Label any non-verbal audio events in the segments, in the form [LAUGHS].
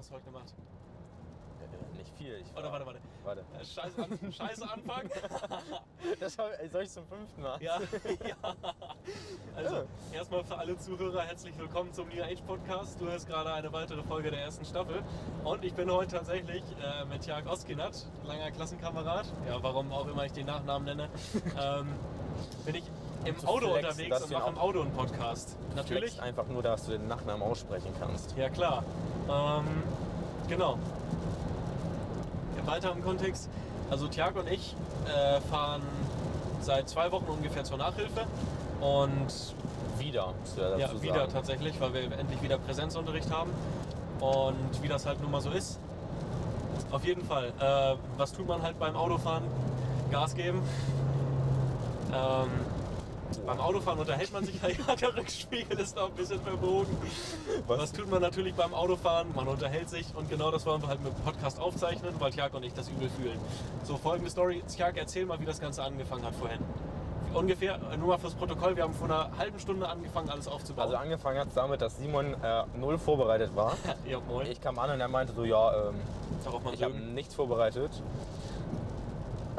hast du heute gemacht? Äh, Nicht viel. Ich Oder warte, warte. Warte. Äh, Scheiße, an, [LAUGHS] Scheiße Anfang. [LAUGHS] Das soll ich zum fünften Mal? Ja, [LAUGHS] ja. Also, erstmal für alle Zuhörer herzlich willkommen zum New Age Podcast. Du hörst gerade eine weitere Folge der ersten Staffel. Und ich bin heute tatsächlich äh, mit Jörg Oskinat, langer Klassenkamerad. Ja, warum auch immer ich den Nachnamen nenne. ähm, bin ich im zu Auto flexen, unterwegs und mache im Auto einen Podcast. Natürlich. Flex einfach nur, dass du den Nachnamen aussprechen kannst. Ja, klar. Ähm, genau. Im weiteren Kontext, also Tjag und ich äh, fahren seit zwei Wochen ungefähr zur Nachhilfe und Wieder, ja ja, sagen. wieder tatsächlich, weil wir endlich wieder Präsenzunterricht haben und wie das halt nun mal so ist. Auf jeden Fall, äh, was tut man halt beim Autofahren? Gas geben. Ähm, beim Autofahren unterhält man sich ja, [LAUGHS] der Rückspiegel ist da ein bisschen verbogen. Was? tut man natürlich beim Autofahren? Man unterhält sich und genau das wollen wir halt mit dem Podcast aufzeichnen, weil Tjag und ich das übel fühlen. So, folgende Story. Tjag, erzähl mal, wie das Ganze angefangen hat vorhin. Ungefähr, äh, nur mal fürs Protokoll, wir haben vor einer halben Stunde angefangen, alles aufzubauen. Also angefangen hat es damit, dass Simon äh, null vorbereitet war. [LAUGHS] ja, moin. Ich kam an und er meinte so, ja, ähm, ich habe nichts vorbereitet.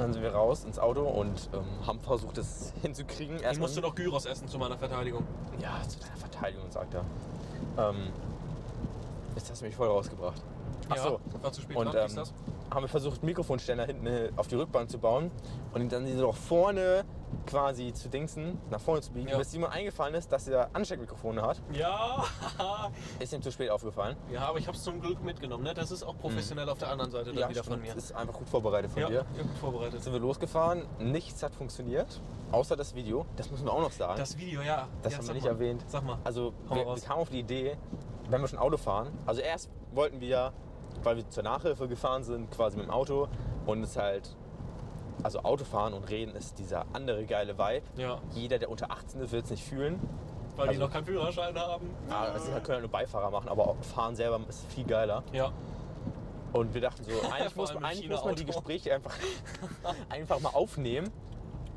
Dann sind wir raus ins Auto und ähm, haben versucht, es [LAUGHS] hinzukriegen. Ich Erstmal- musste noch Gyros essen zu meiner Verteidigung. Ja, zu deiner Verteidigung, sagt er. Ähm, jetzt hast du mich voll rausgebracht. Ach ja, so. war zu spät Und dran, wie ähm, ist das? haben wir versucht, Mikrofonständer hinten auf die Rückbahn zu bauen und dann so nach vorne quasi zu dingsen, nach vorne zu biegen, Ja. bis Simon eingefallen ist, dass er Ansteckmikrofone hat. Ja, [LAUGHS] Ist ihm zu spät aufgefallen. ja, aber ich habe es zum Glück mitgenommen. Ne? Das ist auch professionell auf der anderen Seite dann wieder Mhm. stimmt. von mir. Das ist einfach gut vorbereitet von Ja, dir. ja, gut vorbereitet. Jetzt sind wir losgefahren, nichts hat funktioniert, außer das Video. Das müssen wir auch noch sagen. Das Video, ja. Das ja, haben wir nicht mal. erwähnt. Sag mal. Also Hau wir, raus. wir kamen auf die Idee, wenn wir schon Auto fahren, also erst wollten wir, weil wir zur Nachhilfe gefahren sind, quasi mit dem Auto und es halt, also Autofahren und Reden ist dieser andere geile Vibe. Ja, Jeder, der unter 18 ist, wird es nicht fühlen. weil die Also- noch keinen Führerschein haben. Ja, Also können ja nur Beifahrer machen, aber auch Fahren selber ist viel geiler. Ja, Und wir dachten so, [LAUGHS] eigentlich, muss, eigentlich muss man die. Gespräche einfach, [LAUGHS] einfach mal aufnehmen.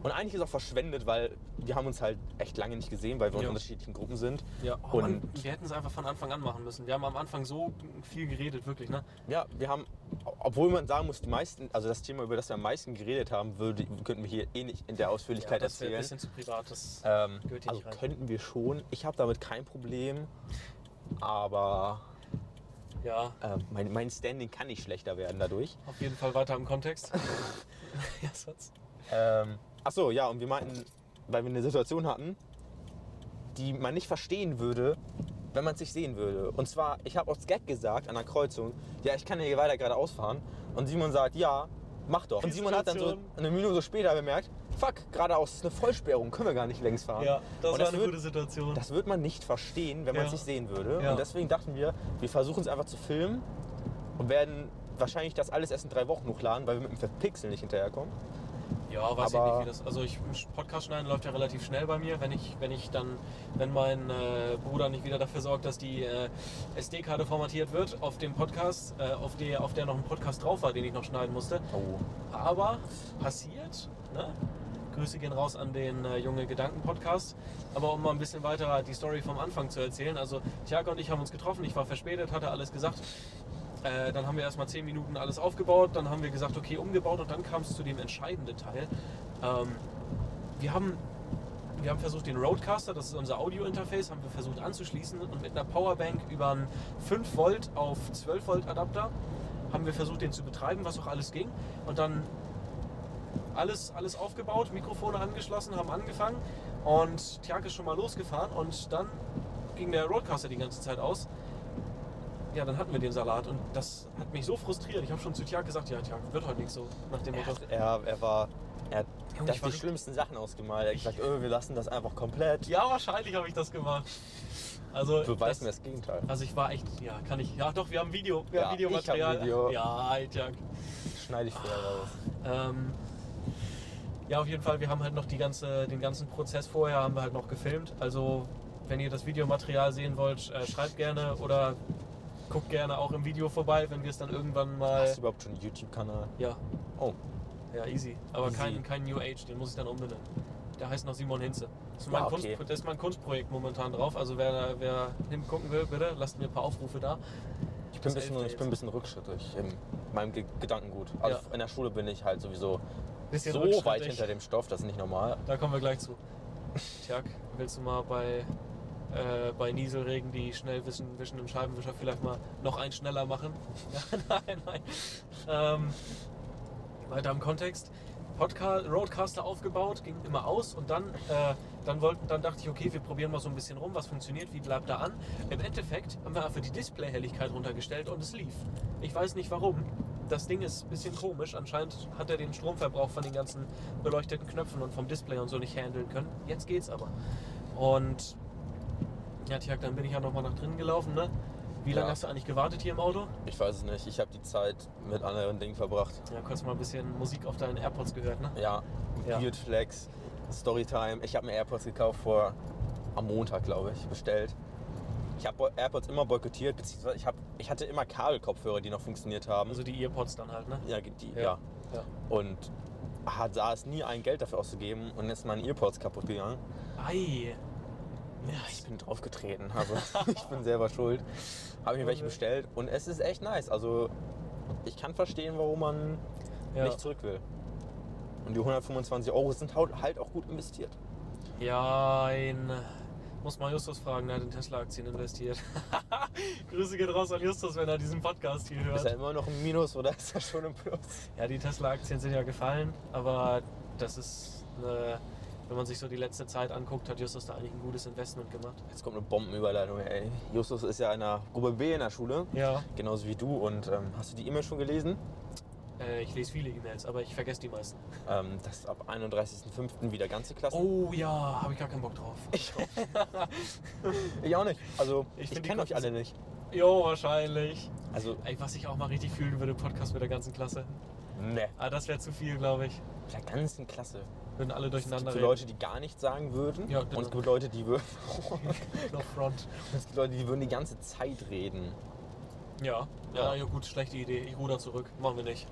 Und eigentlich ist auch verschwendet, weil wir haben uns halt echt lange nicht gesehen, weil wir in Ja. unterschiedlichen Gruppen sind. ja. Oh, Und Mann, wir hätten es einfach von Anfang an machen müssen. Wir haben am Anfang so viel geredet, wirklich, ne? Ja, wir haben, obwohl man sagen muss, die meisten, also das Thema, über das wir am meisten geredet haben, würde, könnten wir hier eh nicht in der Ausführlichkeit das wäre ein erzählen. bisschen zu privat. Das Ähm, gehört hier also nicht rein. könnten wir schon. Ich habe damit kein Problem, aber Ja, äh, mein, mein Standing kann nicht schlechter werden dadurch. auf jeden Fall weiter im Kontext. [LAUGHS] ja, Satz. Ähm, ach so, ja, und wir meinten, weil wir eine Situation hatten, die man nicht verstehen würde, wenn man es nicht sehen würde. Und zwar, ich habe aus Gag gesagt an der Kreuzung, ja, ich kann hier weiter geradeaus fahren. Und Simon sagt, ja, mach doch. Und Simon hat dann so eine Minute später bemerkt, fuck, geradeaus ist eine Vollsperrung, können wir gar nicht längs fahren. Ja, das Und war eine wird, gute Situation. Das wird man nicht verstehen, wenn man Ja. es nicht sehen würde. Ja. Und deswegen dachten wir, wir versuchen es einfach zu filmen und werden wahrscheinlich das alles erst in drei Wochen hochladen, weil wir mit dem Verpixeln nicht hinterherkommen. Ja, weiß Aber- ich nicht, wie das. Also ich Podcast schneiden läuft ja relativ schnell bei mir, wenn ich, wenn ich dann, wenn mein äh, Bruder nicht wieder dafür sorgt, dass die äh, SD-Karte formatiert wird auf dem Podcast, äh, auf der, auf der noch ein Podcast drauf war, den ich noch schneiden musste. Oh. Aber passiert, ne? Grüße gehen raus an den äh, Junge Gedanken Podcast. Aber um mal ein bisschen weiter die Story vom Anfang zu erzählen. Also Tiago und ich haben uns getroffen, ich war verspätet, hatte alles gesagt. Äh, dann haben wir erstmal 10 Minuten alles aufgebaut, dann haben wir gesagt, okay, umgebaut und dann kam es zu dem entscheidenden Teil. Ähm, wir, haben, wir haben versucht, den Roadcaster, das ist unser Audio-Interface, haben wir versucht anzuschließen und mit einer Powerbank über einen 5 Volt auf 12 Volt Adapter haben wir versucht, den zu betreiben, was auch alles ging. Und dann alles, alles aufgebaut, Mikrofone angeschlossen, haben angefangen und Tjag ist schon mal losgefahren und dann ging der Roadcaster die ganze Zeit aus. Ja, dann hatten wir den Salat und das hat mich so frustriert. Ich habe schon zu Tjag gesagt, ja, Tjag, wird heute nicht so nach dem Motto. er, er war. Er hat Junge, das die schlimmsten Sachen ausgemalt. Er hat gesagt, oh, wir lassen das einfach komplett. Ja, wahrscheinlich habe ich das gemacht. Also, Beweis mir das, Gegenteil. also ich war echt, ja, kann ich, ja doch, wir haben Video, wir Ja, haben ich hab Videomaterial. Video. Ja, Tjag. Schneide ich vorher raus. Ähm, ja, auf jeden Fall, wir haben halt noch die ganze, den ganzen Prozess vorher haben wir halt noch gefilmt. Also, wenn ihr das Videomaterial sehen wollt, äh, schreibt gerne oder guckt gerne auch im Video vorbei, wenn wir es dann irgendwann mal. Hast du überhaupt schon einen YouTube-Kanal? Ja, Oh, ja, easy. Aber Easy. Kein, kein New Age, den muss ich dann umbenennen. Der heißt noch Simon Hinze. Das ist mein, Ah, okay. Kunst, das ist mein Kunstprojekt momentan drauf. Also wer, wer hingucken will, bitte lasst mir ein paar Aufrufe da. Ich bin, bisschen, ich bin ein bisschen rückschrittig in meinem Ge Gedankengut. Also Ja. in der Schule bin ich halt sowieso Bisschen so weit hinter dem Stoff, das ist nicht normal. Da kommen wir gleich zu. [LAUGHS] Tjag, willst du mal bei, äh, bei Nieselregen die schnell wischen, wischenden Scheibenwischer vielleicht mal noch einen schneller machen? [LAUGHS] Nein, nein. Ähm, weiter im Kontext. Podcast, Roadcaster aufgebaut, ging immer aus und dann, äh, dann, wollten, dann dachte ich, okay, wir probieren mal so ein bisschen rum, was funktioniert, wie bleibt da an. Im Endeffekt haben wir einfach die Displayhelligkeit runtergestellt und es lief. Ich weiß nicht warum. Das Ding ist ein bisschen komisch. Anscheinend hat er den Stromverbrauch von den ganzen beleuchteten Knöpfen und vom Display und so nicht handeln können. Jetzt geht's aber. Und ja, Tjag, dann bin ich ja nochmal nach drinnen gelaufen, ne? Wie lange Ja. hast du eigentlich gewartet hier im Auto? Ich weiß es nicht. Ich habe die Zeit mit anderen Dingen verbracht. Ja, kurz mal ein bisschen Musik auf deinen AirPods gehört, ne? Ja, Ja. Weird Flex, Storytime. Ich habe mir AirPods gekauft vor am Montag, glaube ich, bestellt. Ich habe AirPods immer boykottiert, beziehungsweise ich, hab, ich hatte immer Kabelkopfhörer, die noch funktioniert haben. Also die Earpods dann halt, ne? ja, die, Ja. ja. Ja. Und hat, da es nie ein Geld dafür auszugeben und jetzt meine Earpods kaputt gegangen. Ei. Ja, ich bin draufgetreten, also [LAUGHS] ich bin selber schuld. Habe mir welche bestellt und es ist echt nice. Also ich kann verstehen, warum man Ja. nicht zurück will. Und die 125 Euro sind halt auch gut investiert. Ja, ein. Muss mal Justus fragen, der hat in Tesla-Aktien investiert. [LAUGHS] Grüße geht raus an Justus, wenn er diesen Podcast hier Ist er hört. immer noch im Minus oder ist er schon im Plus? Ja, die Tesla-Aktien sind ja gefallen, aber das ist, eine, wenn man sich so die letzte Zeit anguckt, hat Justus da eigentlich ein gutes Investment gemacht. Jetzt kommt eine Bombenüberleitung, ey. Justus ist ja in der Gruppe B in der Schule, Ja. genauso wie du. Und ähm, hast du die E-Mail schon gelesen? Äh, ich lese viele E-Mails, aber ich vergesse die meisten. Ähm, dass ab 31.05. wieder ganze Klassen. Oh ja, habe ich gar keinen Bock drauf. Ich auch nicht. Also, Ich ich, kenne euch alle nicht. Jo, wahrscheinlich. Also, Ey, was ich auch mal richtig fühlen würde, Podcast mit der ganzen Klasse. ne. Ah, das wäre zu viel, glaube ich. Mit der ganzen Klasse. Würden alle Es durcheinander gibt so reden. Leute, die gar nichts sagen würden. Ja, und es gibt Leute, die würden. [LAUGHS] No front. es gibt Leute, die würden die ganze Zeit reden. Ja. ja, Ja. gut, schlechte Idee. Ich ruder zurück. Machen wir nicht.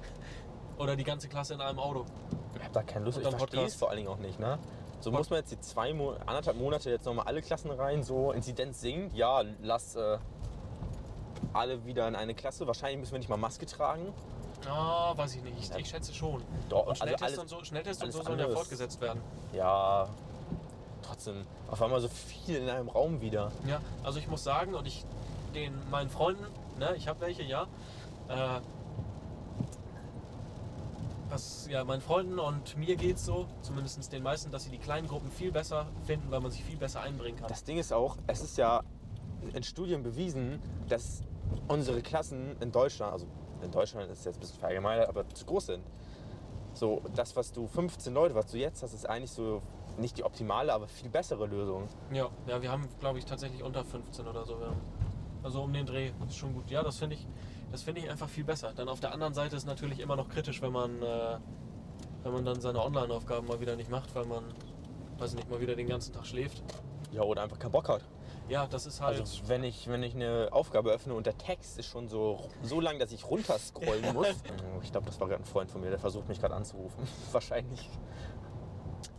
Oder die ganze Klasse in einem Auto. Ich hab da keine Lust. Ich verstehe es vor allen Dingen auch nicht, ne? So Pod- muss man jetzt die zwei Mo anderthalb Monate jetzt nochmal alle Klassen rein, so Inzidenz sinkt, ja, lass äh, alle wieder in eine Klasse. Wahrscheinlich müssen wir nicht mal Maske tragen. Ah, weiß ich nicht. Ich, schätze schon. Doch, Und also Schnelltest alles, und so, Schnelltest und so sollen ja fortgesetzt werden. ja, trotzdem, auf einmal so viel in einem Raum wieder. Ja, also ich muss sagen, und ich den meinen Freunden, ne, ich habe welche, ja. Äh, was, ja, meinen Freunden und mir geht's so, zumindest den meisten, dass sie die kleinen Gruppen viel besser finden, weil man sich viel besser einbringen kann. Das Ding ist auch, es ist ja in Studien bewiesen, dass unsere Klassen in Deutschland, also in Deutschland ist jetzt ein bisschen verallgemeinert, aber zu groß sind. So, das, was du 15 Leute, was du jetzt hast, ist eigentlich so nicht die optimale, aber viel bessere Lösung. Ja, ja, wir haben, glaube ich, tatsächlich unter 15 oder so. Also um den Dreh ist schon gut. Ja, das finde ich, das finde ich einfach viel besser. Dann auf der anderen Seite ist natürlich immer noch kritisch, wenn man, äh, wenn man dann seine Online-Aufgaben mal wieder nicht macht, weil man, weiß ich nicht, mal wieder den ganzen Tag schläft. Ja, oder einfach keinen Bock hat. Ja, das ist halt. Also wenn ich, wenn ich eine Aufgabe öffne und der Text ist schon so, so lang, dass ich runterscrollen [LAUGHS] muss. Ich glaube, das war gerade ein Freund von mir, der versucht mich gerade anzurufen. [LAUGHS] Wahrscheinlich.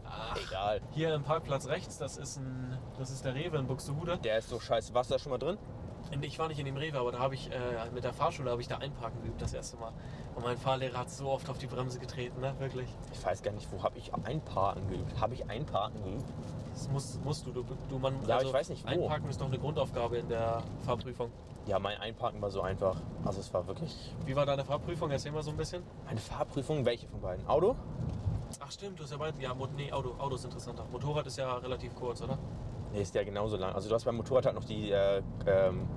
Ach, Egal. hier im Parkplatz rechts, das ist ein, das ist der Rewe in Buxtehude. Der ist so du da schon mal drin? Und Ich war nicht in dem Rewe, aber da habe ich äh, mit der Fahrschule habe ich da einparken geübt das erste Mal. Und mein Fahrlehrer hat so oft auf die Bremse getreten, ne? Wirklich. Ich weiß gar nicht, wo habe ich einparken geübt. Habe ich einparken geübt? Das musst, musst du, du, du man, also Ja, ich weiß nicht, wo. Einparken ist doch eine Grundaufgabe in der Fahrprüfung. Ja, mein Einparken war so einfach. Also es war wirklich Wie war deine Fahrprüfung? Erzähl mal so ein bisschen. meine Fahrprüfung. Welche von beiden? Auto? Ach stimmt, du hast ja beide. Ja, nee, Auto, Auto ist interessanter. Motorrad ist ja relativ kurz, oder? Nee, ist ja genauso lang. Also du hast beim Motorrad halt noch die äh, ähm,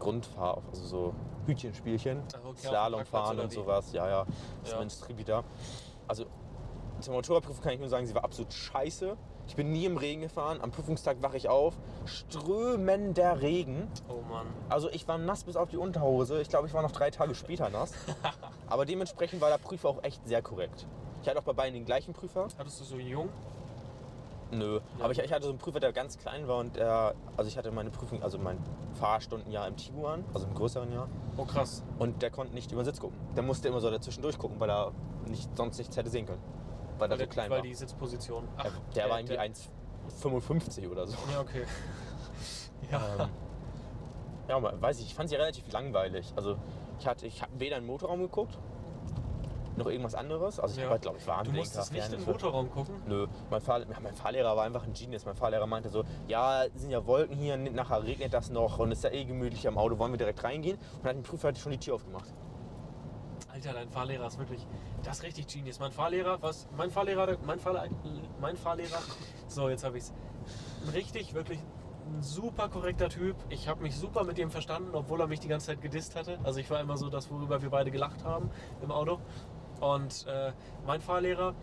Grundfahr, also so Hütchenspielchen, okay, auf dem Slalom Parkplatz fahren oder und sowas. Ja, ja. Ja. Zumindest Tribida. Also zur Motorradprüfung kann ich nur sagen, sie war absolut scheiße. Ich bin nie im Regen gefahren. Am Prüfungstag wache ich auf. Strömender Regen. Oh Mann. Also ich war nass bis auf die Unterhose. Ich glaube, ich war noch drei Tage später nass. [LAUGHS] Aber dementsprechend war der Prüfer auch echt sehr korrekt. Ich hatte auch bei beiden den gleichen Prüfer. Hattest du so jung? Nö. Aber ich, ich hatte so einen Prüfer, der ganz klein war und der, also ich hatte meine Prüfung, also mein Fahrstundenjahr im Tiguan, also im größeren Jahr. Oh krass. Und der konnte nicht über den Sitz gucken. Der musste immer so dazwischen durchgucken, weil er nicht, sonst nichts hätte sehen können. Weil, er so der, klein weil war. die Sitzposition. Ach, der, der war irgendwie 1,55 oder so. Ja, okay. [LAUGHS] ja. Ähm, Ja, aber weiß ich, ich fand sie relativ langweilig. Also ich hatte, ich habe weder einen Motorraum geguckt, noch irgendwas anderes. Also ich Ja. habe halt, glaube ich, Du Warnblinker, musstest nicht im Fernhilfe. Motorraum gucken. Nö, mein, Fahr ja, mein Fahrlehrer war einfach ein Genius. Mein Fahrlehrer meinte so, ja, sind ja Wolken hier, nachher regnet das noch und ist ja eh gemütlich am Auto, wollen wir direkt reingehen? Und dann hat ein Prüfer halt schon die Tür aufgemacht. Alter, dein Fahrlehrer ist wirklich, das ist richtig genius. Mein Fahrlehrer, was, mein Fahrlehrer, mein Fahrlehrer, mein Fahrlehrer, so jetzt habe ich's. Ein richtig, wirklich ein super korrekter Typ. Ich habe mich super mit ihm verstanden, obwohl er mich die ganze Zeit gedisst hatte. Also ich war immer so das, worüber wir beide gelacht haben im Auto. Und äh, mein Fahrlehrer,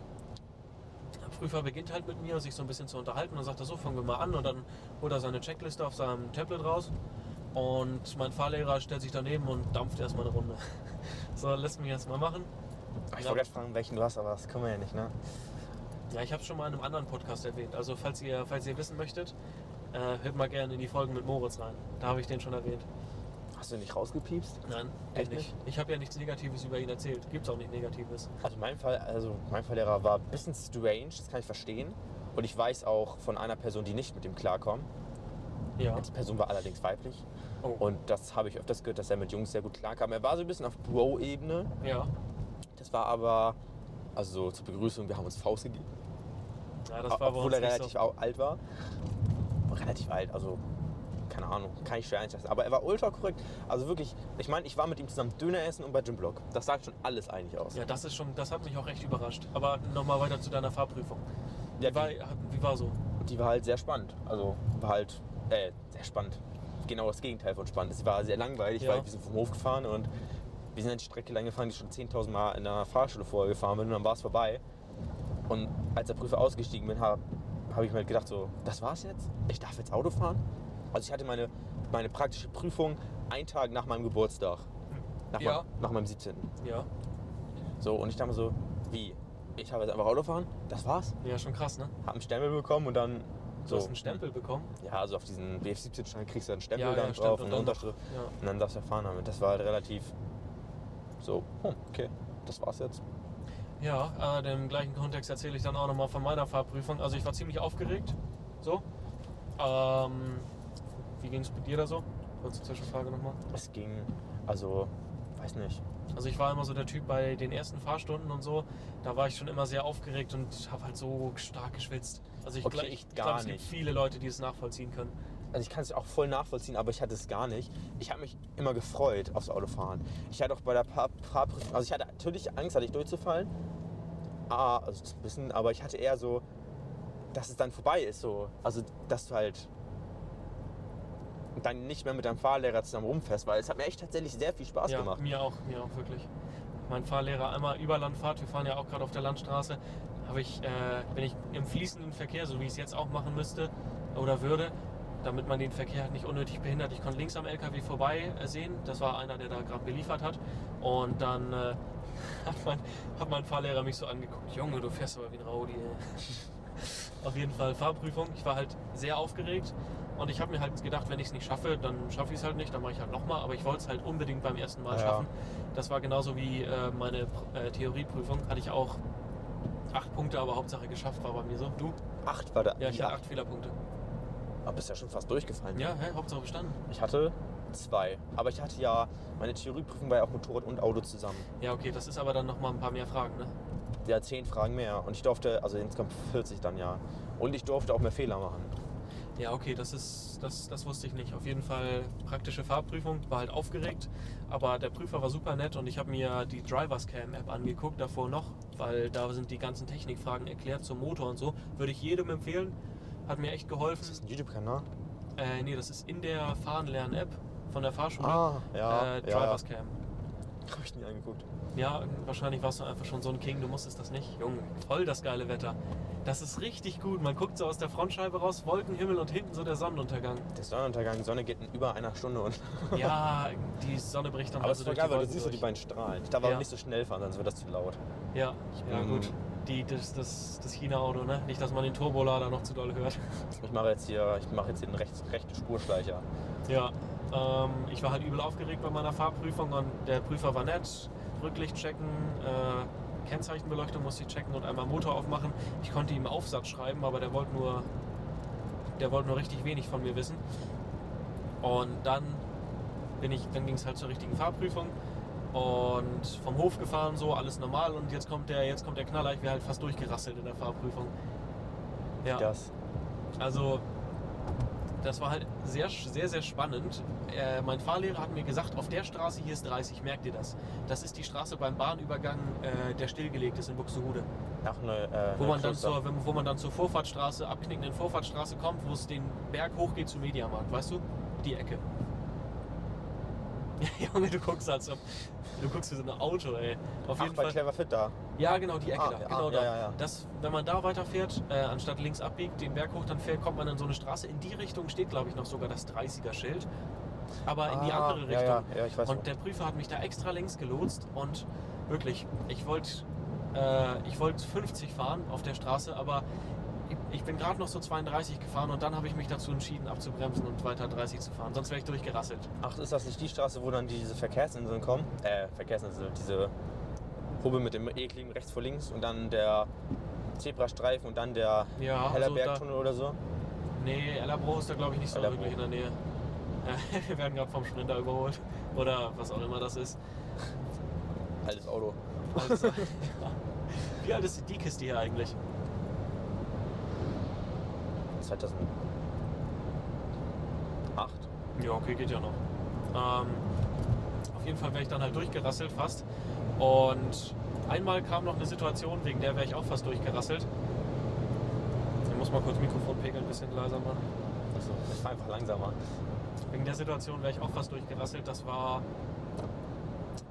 der Prüfer beginnt halt mit mir, sich so ein bisschen zu unterhalten und sagt er so, fangen wir mal an. Und dann holt er seine Checkliste auf seinem Tablet raus. Und mein Fahrlehrer stellt sich daneben und dampft erstmal eine Runde. [LAUGHS] So, lässt mich erstmal machen. Ich Ja. wollte gerade fragen, welchen du hast, aber das können wir ja nicht, ne? Ja, ich habe es schon mal in einem anderen Podcast erwähnt. Also falls ihr, falls ihr wissen möchtet, äh, hört mal gerne in die Folgen mit Moritz rein. Da habe ich den schon erwähnt. Hast du nicht rausgepiepst? Nein, Echt nicht. Ich habe ja nichts Negatives über ihn erzählt. Gibt's auch nicht Negatives. Also mein Fall, also mein Fahrlehrer war ein bisschen strange, das kann ich verstehen. Und ich weiß auch von einer Person, die nicht mit ihm klarkommt. Ja. Die Person war allerdings weiblich. Oh. Und das habe ich öfters gehört, dass er mit Jungs sehr gut klarkam. Er war so ein bisschen auf Bro-Ebene. Ja. Das war aber, also so zur Begrüßung, wir haben uns Faust gegeben. Ja, das war Obwohl er relativ so. alt war. Relativ alt, also keine Ahnung, kann ich schwer einschätzen. Aber er war ultra korrekt. Also wirklich, ich meine, ich war mit ihm zusammen Döner essen und bei Gym Block. Das sagt schon alles eigentlich aus. Ja, das ist schon, das hat mich auch echt überrascht. Aber nochmal weiter zu deiner Fahrprüfung. Ja, Wie war, die- wie war so? Die war halt sehr spannend. Also war halt, äh, sehr spannend. Genau das Gegenteil von spannend. Sie war sehr langweilig, Ja. weil wir sind vom Hof gefahren und wir sind halt die Strecke lang gefahren, die ich schon 10.000 Mal in einer Fahrschule vorher gefahren bin und dann war es vorbei. Und als der Prüfer ausgestiegen bin, habe hab ich mir halt gedacht so, das war's jetzt? Ich darf jetzt Auto fahren? Also ich hatte meine, meine praktische Prüfung einen Tag nach meinem Geburtstag. Nach, Ja. meinem, nach meinem 17. Ja. So, und ich dachte mir so, wie? Ich habe jetzt einfach Auto fahren? Das war's? Ja, schon krass, ne? Hab einen Stempel bekommen und dann Du so. hast einen Stempel bekommen. Ja, also auf diesen BF17-Schein kriegst du einen Stempel Ja, ja, dann stimmt. drauf Und und eine noch- Unterschrift. Ja. Und dann darfst du erfahren damit. Das war halt relativ so, hm, okay, das war's jetzt. Ja, äh, im gleichen Kontext erzähle ich dann auch nochmal von meiner Fahrprüfung. Also ich war ziemlich aufgeregt. So. Ähm, wie ging es mit dir da so? Kurze Zwischenfrage nochmal. Es ging, also, weiß nicht. Also ich war immer so der Typ bei den ersten Fahrstunden und so, da war ich schon immer sehr aufgeregt und habe halt so stark geschwitzt. Also ich, Okay, glaub- ich glaube, es gibt nicht. viele Leute, die es nachvollziehen können. Also ich kann es auch voll nachvollziehen, aber ich hatte es gar nicht. Ich habe mich immer gefreut aufs Autofahren. Ich hatte auch bei der Fahr- Fahrprüfung, also ich hatte natürlich Angst, hatte ich durchzufallen. Ah, also das ein bisschen, aber ich hatte eher so, dass es dann vorbei ist so. Also, dass du halt dann nicht mehr mit deinem Fahrlehrer zusammen rumfährst, weil es hat mir echt tatsächlich sehr viel Spaß ja, gemacht. mir auch, mir auch wirklich. Mein Fahrlehrer einmal über Landfahrt, wir fahren ja auch gerade auf der Landstraße, habe ich, äh, bin ich im fließenden Verkehr, so wie ich es jetzt auch machen müsste oder würde, damit man den Verkehr halt nicht unnötig behindert. Ich konnte links am LKW vorbei äh, sehen, das war einer, der da gerade beliefert hat. Und dann äh, [LAUGHS] hat, mein, hat mein Fahrlehrer mich so angeguckt, Junge, du fährst aber wie ein ey." [LAUGHS] Auf jeden Fall Fahrprüfung. Ich war halt sehr aufgeregt und ich habe mir halt gedacht, wenn ich es nicht schaffe, dann schaffe ich es halt nicht, dann mache ich halt nochmal. Aber ich wollte es halt unbedingt beim ersten Mal Ja. schaffen. Das war genauso wie äh, meine äh, Theorieprüfung. Hatte ich auch acht Punkte, aber Hauptsache geschafft war bei mir so. Du? Acht war da. Ja, ich hatte acht Fehlerpunkte. Aber bist ja schon fast durchgefallen. Ja, hä? Hauptsache bestanden. Ich hatte zwei. Aber ich hatte ja, meine Theorieprüfung war ja auch Motorrad und Auto zusammen. Ja, okay, das ist aber dann nochmal ein paar mehr Fragen, ne? Ja, zehn Fragen mehr. Und ich durfte, also insgesamt 40 dann ja. Und ich durfte auch mehr Fehler machen. Ja, okay, das ist, das, das wusste ich nicht. Auf jeden Fall praktische Fahrprüfung, war halt aufgeregt, aber der Prüfer war super nett und ich habe mir die Drivers Cam App angeguckt, davor noch, weil da sind die ganzen Technikfragen erklärt zum Motor und so. Würde ich jedem empfehlen, hat mir echt geholfen. Ist das ein YouTube-Kanal? Äh, nee, das ist in der Fahrenlernen-App von der Fahrschule. Ah, ja. äh, ja. Drivers Cam. Hab ich nie angeguckt. Ja, wahrscheinlich warst du einfach schon so ein King, du musstest das nicht. Junge, voll das geile Wetter. Das ist richtig gut. Man guckt so aus der Frontscheibe raus, Wolkenhimmel und hinten so der Sonnenuntergang. Der Sonnenuntergang, die Sonne geht in über einer Stunde und. Ja, die Sonne bricht dann Aber also durch geil, die weil du Wolken siehst so die durch. beiden Strahlen. Ich darf aber Ja. nicht so schnell fahren, sonst wird das zu laut. Ja, ja Mm. gut. Die, das, das, das China-Auto, ne? Nicht, dass man den Turbolader noch zu doll hört. Ich mache jetzt hier, ich mache jetzt hier den rechts, rechten Spurschleicher. Ja, ähm, ich war halt übel aufgeregt bei meiner Fahrprüfung und der Prüfer war nett. Rücklicht checken, äh, Kennzeichenbeleuchtung musste ich checken und einmal Motor aufmachen. Ich konnte ihm Aufsatz schreiben, aber der wollte nur, der wollte nur richtig wenig von mir wissen. Und dann bin ich, dann ging es halt zur richtigen Fahrprüfung und vom Hof gefahren, so alles normal und jetzt kommt der, jetzt kommt der Knaller, ich wäre halt fast durchgerasselt in der Fahrprüfung. Ja, Das. also das war halt sehr, sehr, sehr spannend. Äh, mein Fahrlehrer hat mir gesagt, auf der Straße hier ist 30, merkt ihr das? Das ist die Straße beim Bahnübergang, äh, der stillgelegt ist in Buxtehude. Nach eine, äh, Wo man, dann zur, wo man dann zur Vorfahrtstraße, abknickenden Vorfahrtstraße kommt, wo es den Berg hochgeht zum Mediamarkt, weißt du? Die Ecke. Ja, [LAUGHS] Junge, du guckst als ob. Du guckst wie so ein Auto, ey. Auf Ach, jeden bei Fall. Clever Fit da. Ja, genau, die Ecke Ah, da. Genau ah, da. ja, ja, ja. Das, wenn man da weiterfährt, äh, anstatt links abbiegt, den Berg hoch dann fährt, kommt man in so eine Straße. In die Richtung steht, glaube ich, noch sogar das 30er-Schild. Aber in die Ah, andere Richtung. Ja, ja, ich weiß Und der Prüfer hat mich da extra längs gelotst und wirklich, ich wollte äh, ich wollte 50 fahren auf der Straße, aber ich, bin gerade noch so 32 gefahren und dann habe ich mich dazu entschieden abzubremsen und weiter 30 zu fahren. Sonst wäre ich durchgerasselt. Ach, ist das nicht die Straße, wo dann diese Verkehrsinseln kommen? Äh, Verkehrsinsel, diese Hubbel mit dem ekligen rechts vor links und dann der Zebrastreifen und dann der Ja, also Hellerbergtunnel oder so? nee, Ellerbruch ist da glaube ich nicht so Ellerbruch. wirklich in der Nähe. [LAUGHS] Wir werden gerade vom Sprinter überholt oder was auch immer das ist. Altes Auto. Also, [LAUGHS] ja. Wie alt ist die Kiste hier eigentlich? 2008. Ja, okay, geht ja noch. Ähm, auf jeden Fall wäre ich dann halt durchgerasselt fast. Und einmal kam noch eine Situation, wegen der wäre ich auch fast durchgerasselt. Ich muss mal kurz Mikrofonpegel ein bisschen leiser machen. Also, ich fahr einfach langsamer. Wegen der Situation wäre ich auch fast durchgerasselt. Das war,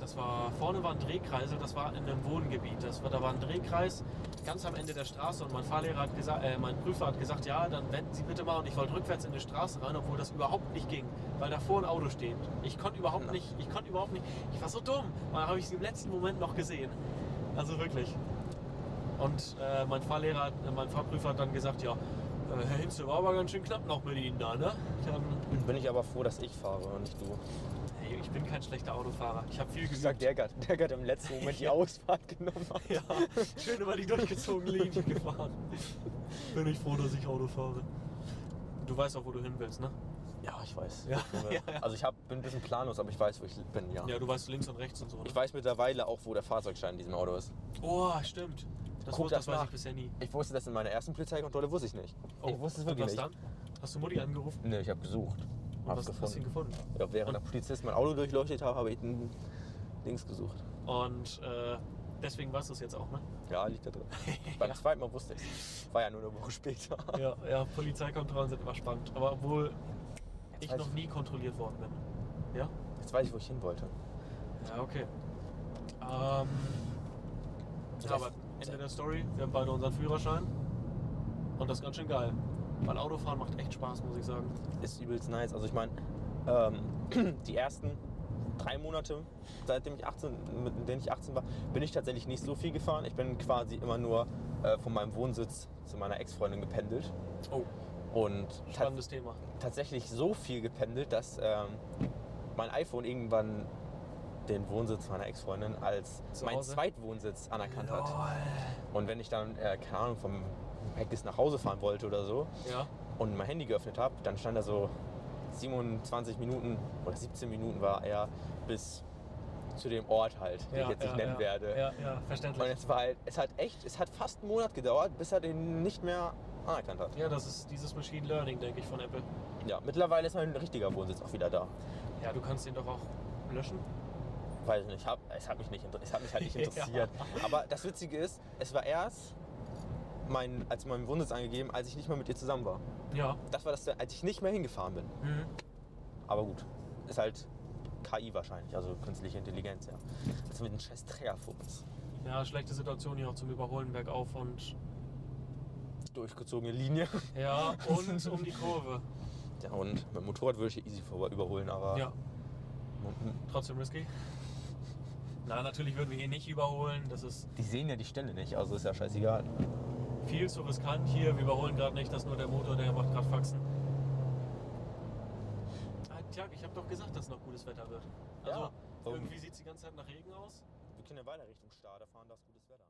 das war, vorne war ein Drehkreisel, das war in einem Wohngebiet. Das war, da war ein Drehkreis ganz am Ende der Straße und mein Fahrlehrer hat gesagt, äh, mein Prüfer hat gesagt, ja, dann wenden Sie bitte mal und ich wollte rückwärts in die Straße rein, obwohl das überhaupt nicht ging, weil davor ein Auto steht. Ich konnte überhaupt Na. nicht, ich konnte überhaupt nicht, ich war so dumm. Dann habe ich sie im letzten Moment noch gesehen. Also wirklich. Und äh, mein Fahrlehrer, äh, mein Fahrprüfer hat dann gesagt, ja, äh, Herr Hinze war aber ganz schön knapp noch mit Ihnen da, ne? Dann Bin ich aber froh, dass ich fahre und nicht du. Ich bin kein schlechter Autofahrer. Ich habe viel geübt. der hat, der hat im letzten Moment die. [LAUGHS] Ausfahrt genommen. hat. Ja, schön über die durchgezogene Linie gefahren. Bin ich froh, dass ich Auto fahre. Du weißt auch, wo du hin willst, ne? Ja, ich weiß. Ja. Also ich hab, bin ein bisschen planlos, aber ich weiß, wo ich bin, ja. Ja, du weißt links und rechts und so. Ne? Ich weiß mittlerweile auch, wo der Fahrzeugschein in diesem Auto ist. Oh, stimmt. Das, Guck wusste, das das weiß nach. ich bisher nie. Ich wusste das in meiner ersten Polizeikontrolle, wusste ich nicht. ich wusste es Oh, und wirklich was nicht. dann? Hast du Mutti angerufen? Nee, ich habe gesucht. Und was hast du gefunden? Ja, während Und- der Polizist mein Auto durchleuchtet habe, habe ich ein Dings gesucht. Und äh, deswegen weißt du es jetzt auch, ne? Ja, liegt da drin. [LAUGHS] Beim ja. zweiten Mal wusste ich War ja nur eine Woche später. ja, ja, Polizeikontrollen sind immer spannend. Aber obwohl ich weiß noch ich. nie kontrolliert worden bin. Ja? Jetzt weiß ich, wo ich hin wollte. Ja, okay. Ähm, ja, aber Ende der Story, wir haben beide unseren Führerschein. Und das ist ganz schön geil. Weil Autofahren macht echt Spaß, muss ich sagen. Ist übelst nice. Also ich meine, ähm, [CLEARS THROAT] die ersten drei Monate, seitdem ich 18, mit denen ich 18 war, bin ich tatsächlich nicht so viel gefahren. Ich bin quasi immer nur äh, von meinem Wohnsitz zu meiner Ex-Freundin gependelt. Oh, Und spannendes Thema. tatsächlich so viel gependelt, dass ähm, mein iPhone irgendwann den Wohnsitz meiner Ex-Freundin als mein? Zweitwohnsitz anerkannt hat. Und wenn ich dann, äh, keine Ahnung, vom Heckis nach Hause fahren wollte oder so Ja, und mein Handy geöffnet habe, dann stand da so 27 Minuten oder 17 Minuten war er bis zu dem Ort halt, den ja, ich jetzt nicht ja, nennen ja, werde. Ja, ja, Und verständlich. es war halt, es hat echt, es hat fast einen Monat gedauert, bis er den nicht mehr anerkannt hat. Ja, das ist dieses Machine Learning, denke ich, von Apple. Ja, mittlerweile ist mein richtiger Wohnsitz auch wieder da. Ja, du kannst den doch auch löschen. Weiß ich nicht, hab, es, hat mich nicht es hat mich halt nicht [LAUGHS] Ja. interessiert. Aber das Witzige ist, es war erst mein, als mein Wohnsitz angegeben, als ich nicht mehr mit ihr zusammen war. Ja. Das war das, als ich nicht mehr hingefahren bin. Mhm. Aber gut, ist halt KI wahrscheinlich, also künstliche Intelligenz, ja. Das mit dem scheiß Träger vor uns. Ja, schlechte Situation hier auch zum Überholen bergauf und Durchgezogene Linie. [LAUGHS] ja, und um die Kurve. Ja, und mit dem Motorrad würde ich hier easy vor überholen, aber Ja, trotzdem risky. Na, natürlich würden wir hier nicht überholen. Das ist die sehen ja die Stelle nicht, also ist ja scheißegal. Viel zu riskant hier. Wir überholen gerade nicht, das ist nur der Motor, der macht gerade Faxen. Ah, tja, ich habe doch gesagt, dass noch gutes Wetter wird. Also Ja, irgendwie sieht es die ganze Zeit nach Regen aus. Wir können ja weiter Richtung Stade fahren, da ist gutes Wetter.